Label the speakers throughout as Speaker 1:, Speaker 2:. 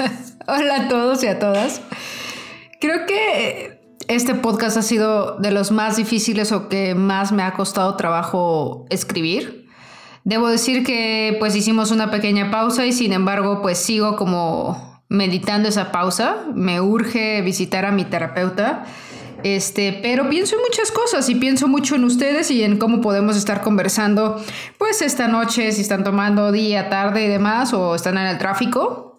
Speaker 1: Hola a todos y a todas. Creo que este podcast ha sido de los más difíciles o que más me ha costado trabajo escribir. Debo decir que pues hicimos una pequeña pausa y sin embargo pues sigo como meditando esa pausa. Me urge visitar a mi terapeuta este, pero pienso en muchas cosas y pienso mucho en ustedes y en cómo podemos estar conversando, pues esta noche, si están tomando día, tarde y demás, o están en el tráfico.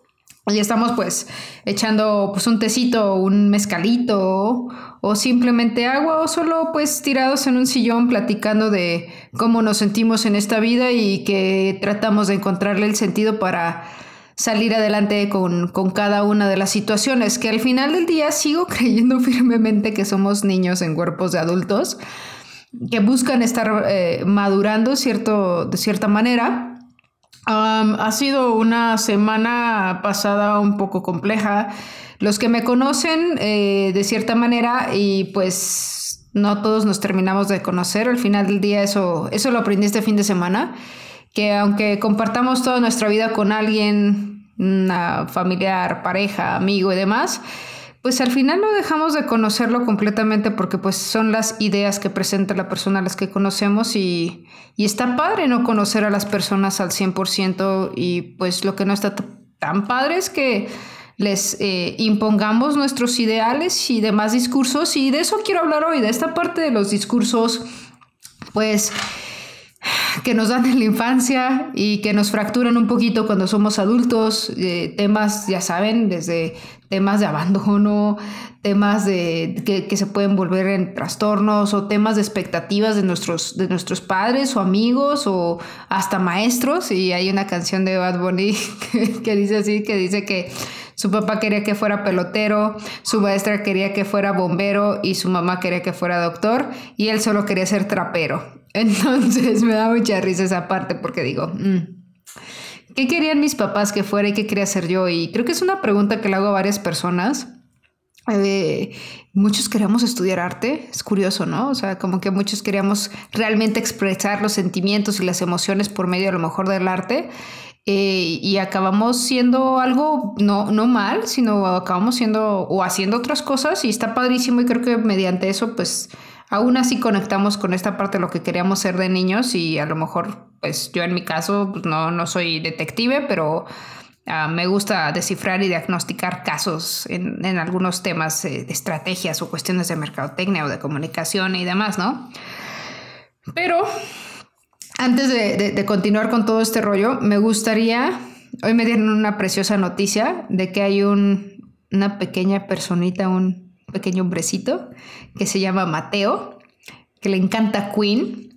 Speaker 1: Y estamos pues echando pues un tecito, un mezcalito o simplemente agua o solo pues tirados en un sillón platicando de cómo nos sentimos en esta vida y que tratamos de encontrarle el sentido para salir adelante con, cada una de las situaciones, que al final del día sigo creyendo firmemente que somos niños en cuerpos de adultos, que buscan estar eh, madurando cierto, de cierta manera. Ha sido una semana pasada un poco compleja. Los que me conocen eh, de cierta manera y pues no todos nos terminamos de conocer, al final del día eso, eso lo aprendí este fin de semana que aunque compartamos toda nuestra vida con alguien, una familiar, pareja, amigo y demás, pues al final no dejamos de conocerlo completamente porque pues son las ideas que presenta la persona a las que conocemos y, y está padre no conocer a las personas al 100% y pues lo que no está tan padre es que les eh, impongamos nuestros ideales y demás discursos y de eso quiero hablar hoy, de esta parte de los discursos pues que nos dan en la infancia y que nos fracturan un poquito cuando somos adultos, eh, temas, ya saben, desde temas de abandono, temas de, que, se pueden volver en trastornos o temas de expectativas de nuestros, de nuestros padres o amigos o hasta maestros. Y hay una canción de Bad Bunny que dice así, que dice que su papá quería que fuera pelotero, su maestra quería que fuera bombero y su mamá quería que fuera doctor y él solo quería ser trapero. Entonces me da mucha risa esa parte porque digo, mm, ¿qué querían mis papás que fuera y qué quería ser yo? Y creo que es una pregunta que le hago a varias personas. Eh, muchos queríamos estudiar arte, es curioso, ¿no? O sea, como que muchos queríamos realmente expresar los sentimientos y las emociones por medio a lo mejor del arte. Eh, y acabamos siendo algo no, no mal, sino acabamos siendo o haciendo otras cosas y está padrísimo y creo que mediante eso pues aún así conectamos con esta parte de lo que queríamos ser de niños y a lo mejor, pues yo en mi caso pues, no, no soy detective, pero ah, me gusta descifrar y diagnosticar casos en, en algunos temas eh, de estrategias o cuestiones de mercadotecnia o de comunicación y demás, ¿no? Pero antes de, de continuar con todo este rollo, me gustaría, hoy me dieron una preciosa noticia de que hay un, una pequeña personita, un pequeño hombrecito que se llama Mateo, que le encanta Queen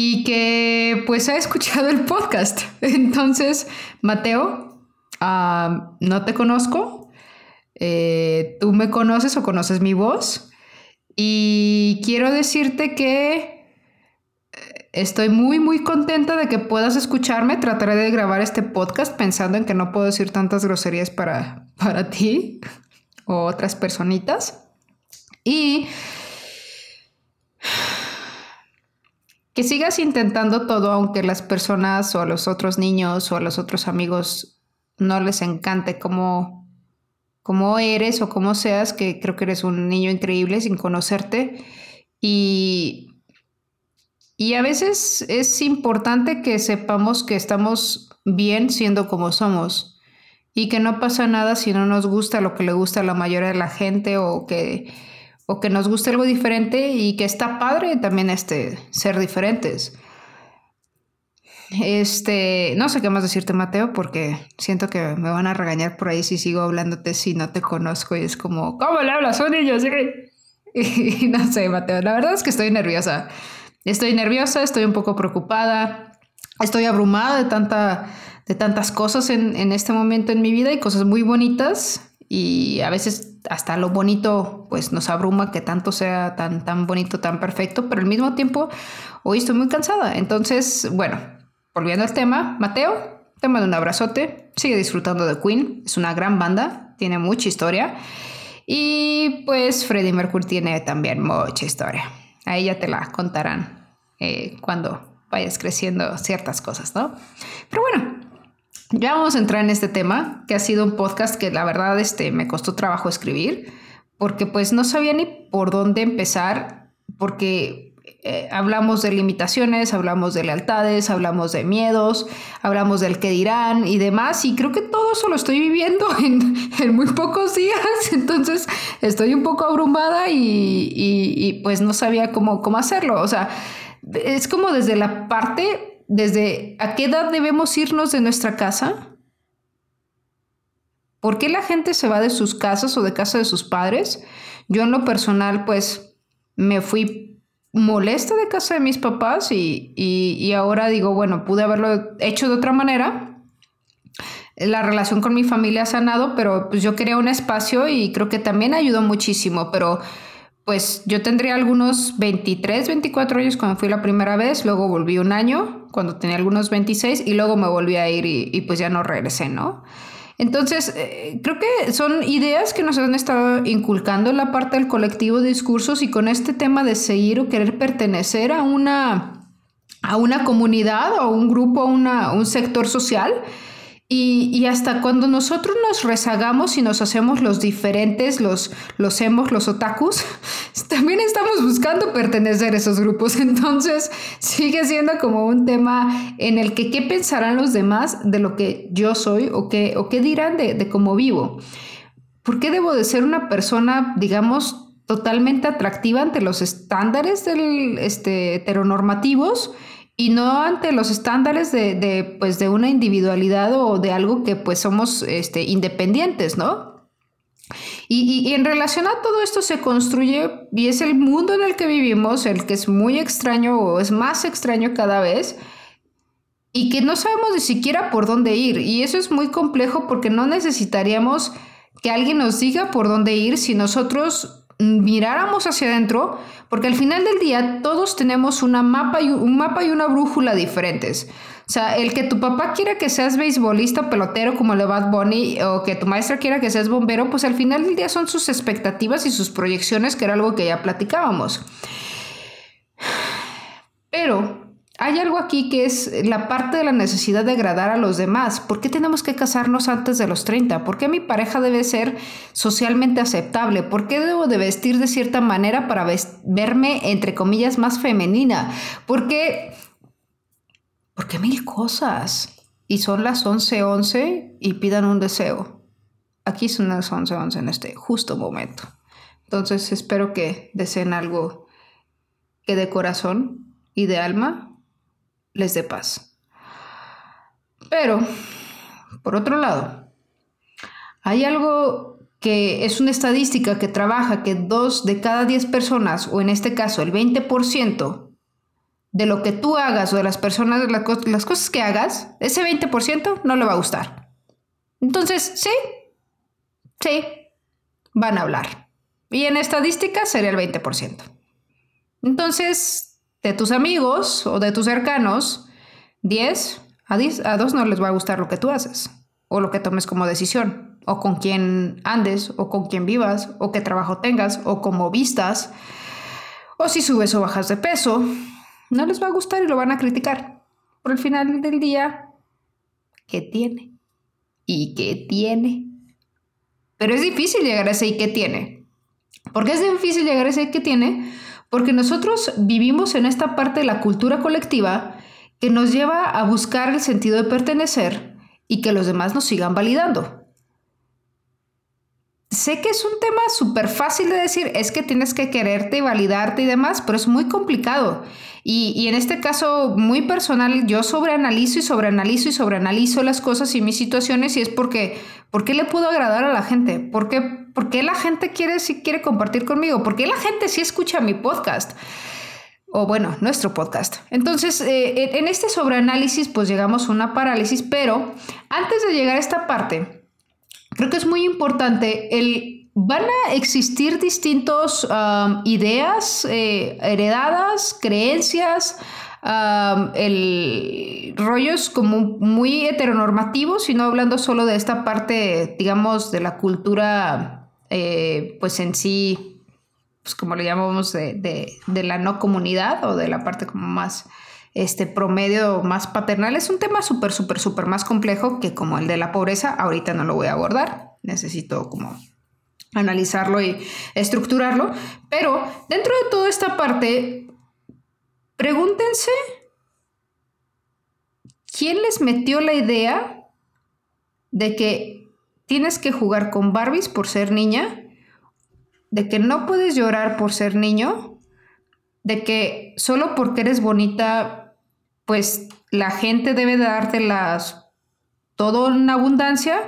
Speaker 1: y que pues ha escuchado el podcast. Entonces, Mateo, ah, no te conozco, eh, tú me conoces o conoces mi voz y quiero decirte que eh, estoy muy, muy contenta de que puedas escucharme. Trataré de grabar este podcast pensando en que no puedo decir tantas groserías para, para ti o otras personitas. Y que sigas intentando todo aunque las personas o a los otros niños o a los otros amigos no les encante cómo, cómo eres o cómo seas, que creo que eres un niño increíble sin conocerte. Y, y a veces es importante que sepamos que estamos bien siendo como somos y que no pasa nada si no nos gusta lo que le gusta a la mayoría de la gente o que, o que nos guste algo diferente y que está padre también este, ser diferentes. Este, no sé qué más decirte, Mateo, porque siento que me van a regañar por ahí si sigo hablándote si no te conozco y es como, ¿cómo le hablas un niño? Y no sé, Mateo, la verdad es que estoy nerviosa. Estoy nerviosa, estoy un poco preocupada, estoy abrumada de tanta de tantas cosas en, en, este momento en mi vida y cosas muy bonitas y a veces hasta lo bonito pues nos abruma que tanto sea tan, tan bonito, tan perfecto, pero al mismo tiempo hoy estoy muy cansada. Entonces, bueno, volviendo al tema, Mateo, te mando un abrazote, sigue disfrutando de Queen, es una gran banda, tiene mucha historia y pues Freddie Mercury tiene también mucha historia. Ahí ya te la contarán eh, cuando vayas creciendo ciertas cosas, ¿no? Pero bueno, ya vamos a entrar en este tema, que ha sido un podcast que la verdad este, me costó trabajo escribir, porque pues no sabía ni por dónde empezar, porque eh, hablamos de limitaciones, hablamos de lealtades, hablamos de miedos, hablamos del que dirán y demás. Y creo que todo eso lo estoy viviendo en, muy pocos días. Entonces estoy un poco abrumada y, pues no sabía cómo, cómo hacerlo. O sea, es como desde la parte, desde a qué edad debemos irnos de nuestra casa. ¿Por qué la gente se va de sus casas o de casa de sus padres? Yo en lo personal, pues me fui molesta de casa de mis papás y, ahora digo, bueno, pude haberlo hecho de otra manera. La relación con mi familia ha sanado, pero pues yo quería un espacio y creo que también ayudó muchísimo, pero pues yo tendría algunos 23, 24 años cuando fui la primera vez, luego volví un año cuando tenía algunos 26 y luego me volví a ir y, pues ya no regresé, ¿no? Entonces, eh, creo que son ideas que nos han estado inculcando en la parte del colectivo de discursos y con este tema de seguir o querer pertenecer a una, a una comunidad o un grupo, a un sector social, y, hasta cuando nosotros nos rezagamos y nos hacemos los diferentes, los, los hemos, los otakus, también estamos buscando pertenecer a esos grupos. Entonces sigue siendo como un tema en el que qué pensarán los demás de lo que yo soy o qué, o qué dirán de, de cómo vivo. ¿Por qué debo de ser una persona, digamos, totalmente atractiva ante los estándares del, este, heteronormativos? Y no ante los estándares de, pues, de una individualidad o de algo que pues somos este, independientes, ¿no? Y, en relación a todo esto se construye, y es el mundo en el que vivimos, el que es muy extraño o es más extraño cada vez, y que no sabemos ni siquiera por dónde ir. Y eso es muy complejo porque no necesitaríamos que alguien nos diga por dónde ir si nosotros miráramos hacia adentro, porque al final del día todos tenemos una mapa y un mapa y una brújula diferentes. O sea, el que tu papá quiera que seas beisbolista, pelotero como el de Bad Bunny, o que tu maestra quiera que seas bombero, pues al final del día son sus expectativas y sus proyecciones, que era algo que ya platicábamos. Pero hay algo aquí que es la parte de la necesidad de agradar a los demás. ¿Por qué tenemos que casarnos antes de los 30? ¿Por qué mi pareja debe ser socialmente aceptable? ¿Por qué debo de vestir de cierta manera para verme, entre comillas, más femenina? ¿Por qué? Porque mil cosas. Y son las 11:11 11 y pidan un deseo. Aquí son las 11:11 11 en este justo momento. Entonces espero que deseen algo que de corazón y de alma les dé paz. Pero, por otro lado, hay algo que es una estadística que trabaja que dos de cada diez personas, o en este caso el 20%, de lo que tú hagas o de las personas, las cosas que hagas, ese 20% no le va a gustar. Entonces, sí, sí, van a hablar. Y en estadística sería el 20%. Entonces, de tus amigos o de tus cercanos, 10 a, 10, a 2 no les va a gustar lo que tú haces o lo que tomes como decisión o con quién andes o con quién vivas o qué trabajo tengas o cómo vistas o si subes o bajas de peso. No les va a gustar y lo van a criticar. Por el final del día, ¿qué tiene? ¿Y qué tiene? Pero es difícil llegar a ese y qué tiene. ¿Por qué es difícil llegar a ese y qué tiene? Porque nosotros vivimos en esta parte de la cultura colectiva que nos lleva a buscar el sentido de pertenecer y que los demás nos sigan validando. Sé que es un tema súper fácil de decir, es que tienes que quererte y validarte y demás, pero es muy complicado. Y, en este caso muy personal, yo sobreanalizo y sobreanalizo y sobreanalizo las cosas y mis situaciones y es porque, ¿por qué le puedo agradar a la gente? ¿Por qué, por qué la gente quiere, si quiere compartir conmigo? ¿Por qué la gente sí escucha mi podcast? o bueno, nuestro podcast. Entonces, eh, en este sobreanálisis, pues llegamos a una parálisis, pero antes de llegar a esta parte, creo que es muy importante el... Van a existir distintos um, ideas eh, heredadas, creencias, um, el rollos como muy heteronormativos, sino hablando solo de esta parte, digamos, de la cultura, eh, pues en sí, pues como le llamamos, de, de, la no comunidad o de la parte como más este promedio más paternal es un tema súper, súper, súper más complejo que como el de la pobreza. Ahorita no lo voy a abordar. Necesito como analizarlo y estructurarlo. Pero dentro de toda esta parte, pregúntense quién les metió la idea de que tienes que jugar con Barbies por ser niña, de que no puedes llorar por ser niño, de que solo porque eres bonita, pues la gente debe darte las todo en abundancia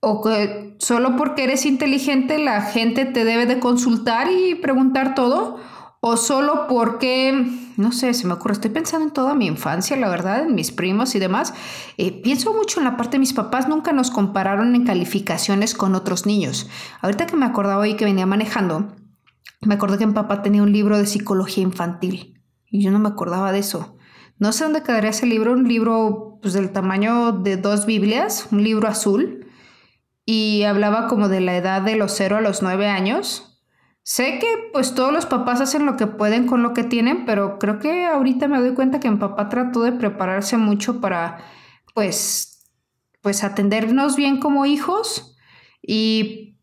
Speaker 1: o que solo porque eres inteligente la gente te debe de consultar y preguntar todo, o solo porque, no sé, se me ocurre, estoy pensando en toda mi infancia, la verdad, en mis primos y demás. Eh, pienso mucho en la parte de mis papás, nunca nos compararon en calificaciones con otros niños. Ahorita que me acordaba hoy que venía manejando, me acordé que mi papá tenía un libro de psicología infantil y yo no me acordaba de eso. No sé dónde quedaría ese libro, un libro pues, del tamaño de dos Biblias, un libro azul y hablaba como de la edad de los 0 a los 9 años. Sé que pues todos los papás hacen lo que pueden con lo que tienen, pero creo que ahorita me doy cuenta que mi papá trató de prepararse mucho para pues pues atendernos bien como hijos y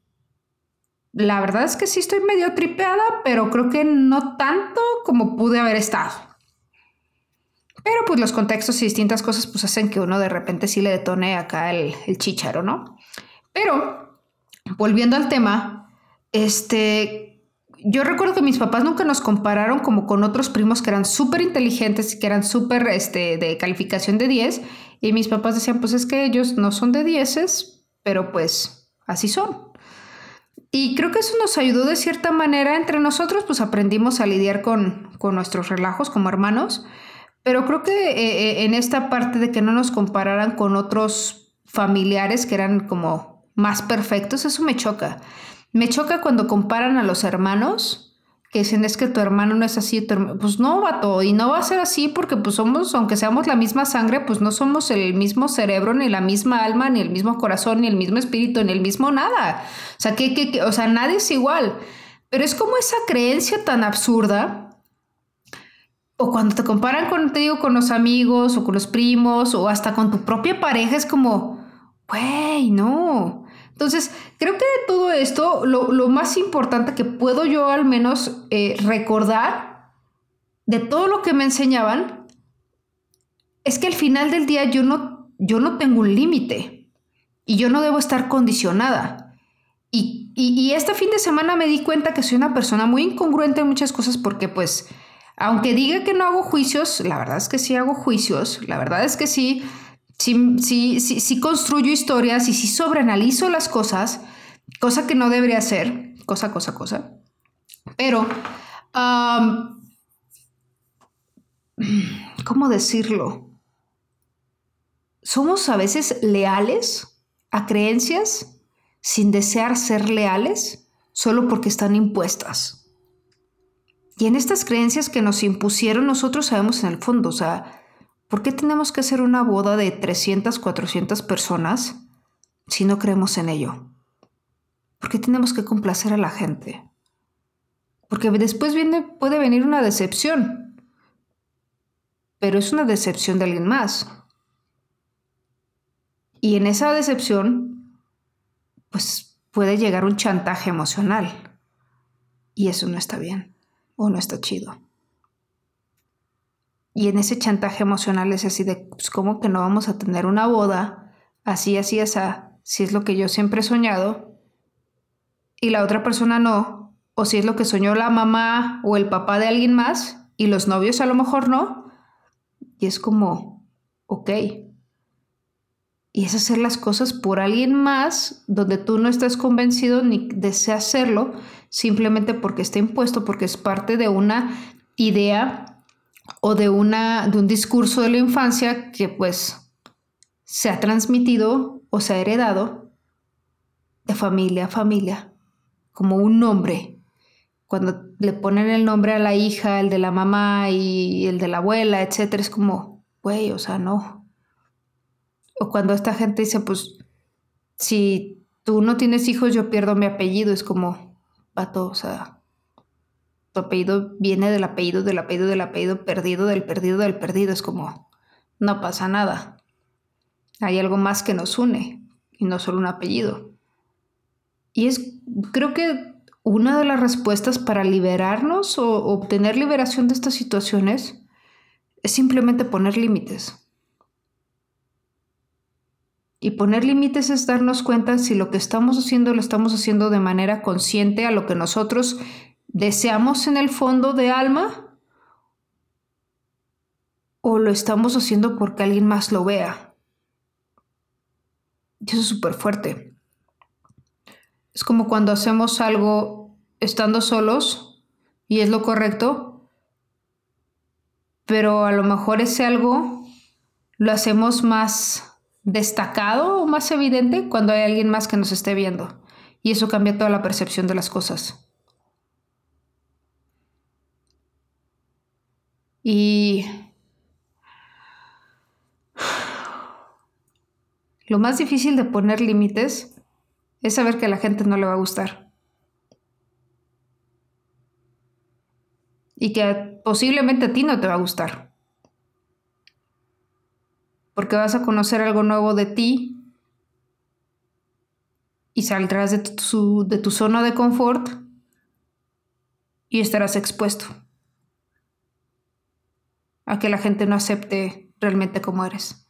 Speaker 1: la verdad es que sí estoy medio tripeada, pero creo que no tanto como pude haber estado. Pero pues los contextos y distintas cosas pues hacen que uno de repente sí le detone acá el, el chicharo, ¿no? Pero, volviendo al tema, este, yo recuerdo que mis papás nunca nos compararon como con otros primos que eran súper inteligentes y que eran súper este, de calificación de 10. Y mis papás decían, pues es que ellos no son de 10, pero pues así son. Y creo que eso nos ayudó de cierta manera entre nosotros, pues aprendimos a lidiar con, con nuestros relajos como hermanos. Pero creo que eh, eh, en esta parte de que no nos compararan con otros familiares que eran como más perfectos, eso me choca. Me choca cuando comparan a los hermanos, que dicen es que tu hermano no es así, pues no, vato, y no va a ser así porque pues somos, aunque seamos la misma sangre, pues no somos el mismo cerebro, ni la misma alma, ni el mismo corazón, ni el mismo espíritu, ni el mismo nada. O sea, que, que, o sea, nadie es igual. Pero es como esa creencia tan absurda o cuando te comparan con, con los amigos o con los primos o hasta con tu propia pareja, es como, güey, no. Entonces, creo que de todo esto, lo, más importante que puedo yo al menos eh, recordar de todo lo que me enseñaban es que al final del día yo no, yo no tengo un límite y yo no debo estar condicionada. Y, y, este fin de semana me di cuenta que soy una persona muy incongruente en muchas cosas porque pues, aunque diga que no hago juicios, la verdad es que sí hago juicios, la verdad es que sí si, construyo historias y si sobreanalizo las cosas, cosa que no debería hacer, cosa, cosa, cosa. Pero, ¿cómo decirlo? Somos a veces leales a creencias sin desear ser leales solo porque están impuestas. Y en estas creencias que nos impusieron, nosotros sabemos en el fondo, o sea, ¿Por qué tenemos que hacer una boda de 300, 400 personas si no creemos en ello? ¿Por qué tenemos que complacer a la gente? Porque después puede venir una decepción, pero es una decepción de alguien más. Y en esa decepción, pues puede llegar un chantaje emocional. Y eso no está bien o no está chido. Y en ese chantaje emocional es así de, pues, ¿cómo que no vamos a tener una boda? Así, así, así, si es lo que yo siempre he soñado y la otra persona no, o si es lo que soñó la mamá o el papá de alguien más y los novios a lo mejor no. Y es como, ok. Y es hacer las cosas por alguien más donde tú no estás convencido ni deseas hacerlo, simplemente porque está impuesto, porque es parte de una idea o de, una, de un discurso de la infancia que pues se ha transmitido o se ha heredado de familia a familia, como un nombre. Cuando le ponen el nombre a la hija, el de la mamá y el de la abuela, etcétera, es como, güey, o sea, no. O cuando esta gente dice, pues, si tú no tienes hijos, yo pierdo mi apellido, es como, vato, o sea, Tu apellido viene del apellido, del apellido, del apellido perdido, del perdido, del perdido. Es como, no pasa nada. Hay algo más que nos une y no solo un apellido. Y es, creo que una de las respuestas para liberarnos o obtener liberación de estas situaciones es simplemente poner límites. Y poner límites es darnos cuenta si lo que estamos haciendo lo estamos haciendo de manera consciente a lo que nosotros deseamos en el fondo de alma o lo estamos haciendo porque alguien más lo vea. Y eso es súper fuerte. Es como cuando hacemos algo estando solos y es lo correcto, pero a lo mejor ese algo lo hacemos más destacado o más evidente cuando hay alguien más que nos esté viendo. Y eso cambia toda la percepción de las cosas. Y lo más difícil de poner límites es saber que a la gente no le va a gustar. Y que posiblemente a ti no te va a gustar porque vas a conocer algo nuevo de ti y saldrás de tu, de tu zona de confort y estarás expuesto a que la gente no acepte realmente como eres.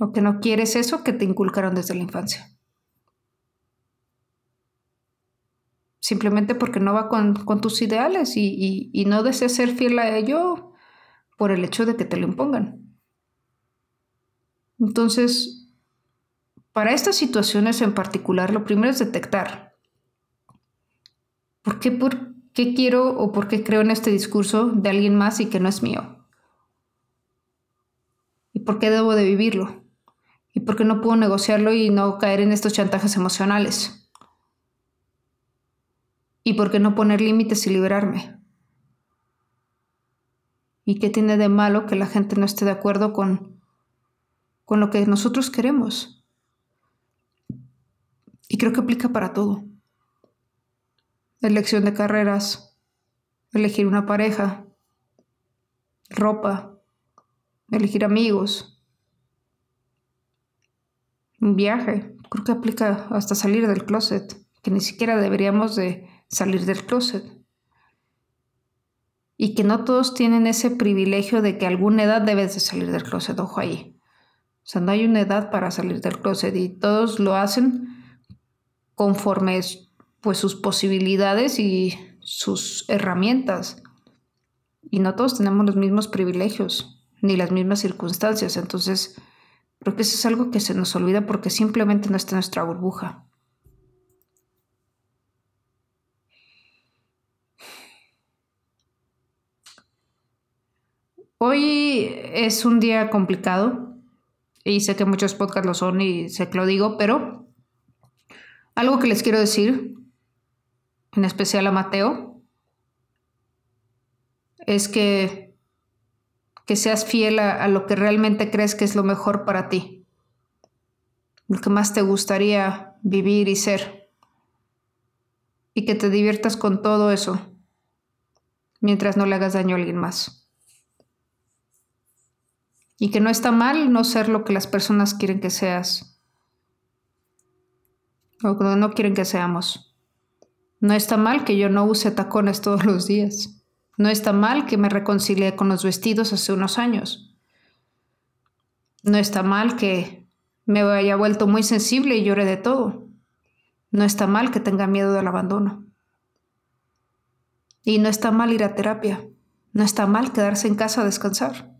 Speaker 1: O que no quieres eso que te inculcaron desde la infancia. Simplemente porque no va con, tus ideales y, no deseas ser fiel a ello, por el hecho de que te lo impongan. Entonces, para estas situaciones en particular, lo primero es detectar por qué, por qué quiero o por qué creo en este discurso de alguien más y que no es mío. Y por qué debo de vivirlo. Y por qué no puedo negociarlo y no caer en estos chantajes emocionales. Y por qué no poner límites y liberarme. ¿Y qué tiene de malo que la gente no esté de acuerdo con, con lo que nosotros queremos? Y creo que aplica para todo. Elección de carreras, elegir una pareja, ropa, elegir amigos, un viaje. Creo que aplica hasta salir del closet, que ni siquiera deberíamos de salir del closet y que no todos tienen ese privilegio de que a alguna edad debes de salir del closet, ojo ahí. O sea, no hay una edad para salir del closet y todos lo hacen conforme pues sus posibilidades y sus herramientas. Y no todos tenemos los mismos privilegios ni las mismas circunstancias. Entonces, creo que eso es algo que se nos olvida porque simplemente no está en nuestra burbuja. Hoy es un día complicado y sé que muchos podcasts lo son y sé que lo digo, pero algo que les quiero decir, en especial a Mateo, es que, que seas fiel a, a lo que realmente crees que es lo mejor para ti, lo que más te gustaría vivir y ser, y que te diviertas con todo eso mientras no le hagas daño a alguien más y que no está mal no ser lo que las personas quieren que seas o que no quieren que seamos. No está mal que yo no use tacones todos los días. No está mal que me reconcilie con los vestidos hace unos años. No está mal que me haya vuelto muy sensible y llore de todo. No está mal que tenga miedo del abandono. Y no está mal ir a terapia. No está mal quedarse en casa a descansar.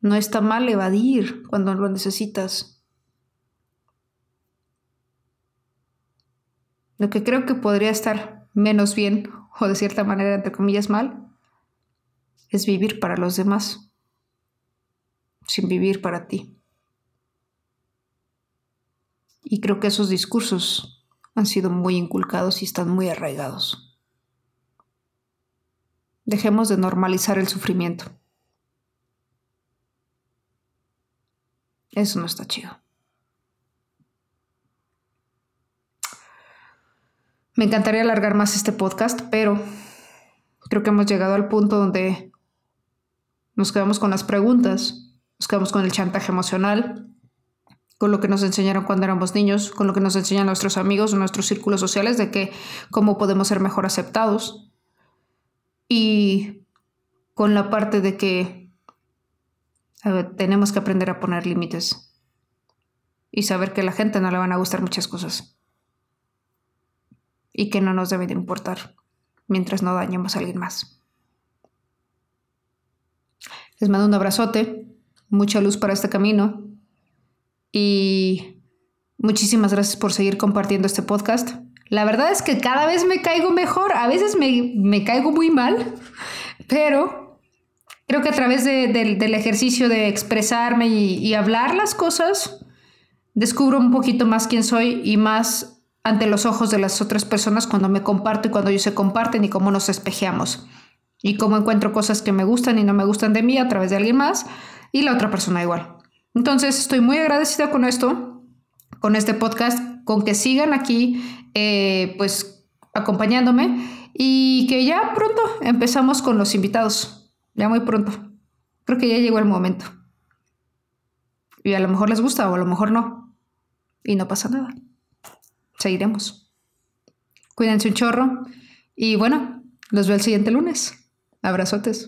Speaker 1: No está mal evadir cuando lo necesitas. Lo que creo que podría estar menos bien, o de cierta manera, entre comillas, mal, es vivir para los demás, sin vivir para ti. Y creo que esos discursos han sido muy inculcados y están muy arraigados. Dejemos de normalizar el sufrimiento. Eso no está chido. Me encantaría alargar más este podcast, pero creo que hemos llegado al punto donde nos quedamos con las preguntas, nos quedamos con el chantaje emocional, con lo que nos enseñaron cuando éramos niños, con lo que nos enseñan nuestros amigos nuestros círculos sociales de que cómo podemos ser mejor aceptados. Y con la parte de que tenemos que aprender a poner límites y saber que a la gente no le van a gustar muchas cosas y que no nos debe de importar mientras no dañemos a alguien más. Les mando un abrazote, mucha luz para este camino y muchísimas gracias por seguir compartiendo este podcast. La verdad es que cada vez me caigo mejor, a veces me, caigo muy mal, pero creo que a través del ejercicio de expresarme y hablar las cosas, descubro un poquito más quién soy y más ante los ojos de las otras personas cuando me comparto y cuando ellos se comparten y cómo nos espejeamos. Y cómo encuentro cosas que me gustan y no me gustan de mí a través de alguien más y la otra persona igual. Entonces estoy muy agradecida con esto, con este podcast, con que sigan aquí eh, pues acompañándome y que ya pronto empezamos con los invitados, ya muy pronto. Creo que ya llegó el momento. Y a lo mejor les gusta o a lo mejor no. Y no pasa nada seguiremos. Cuídense un chorro y bueno, los veo el siguiente lunes. Abrazotes.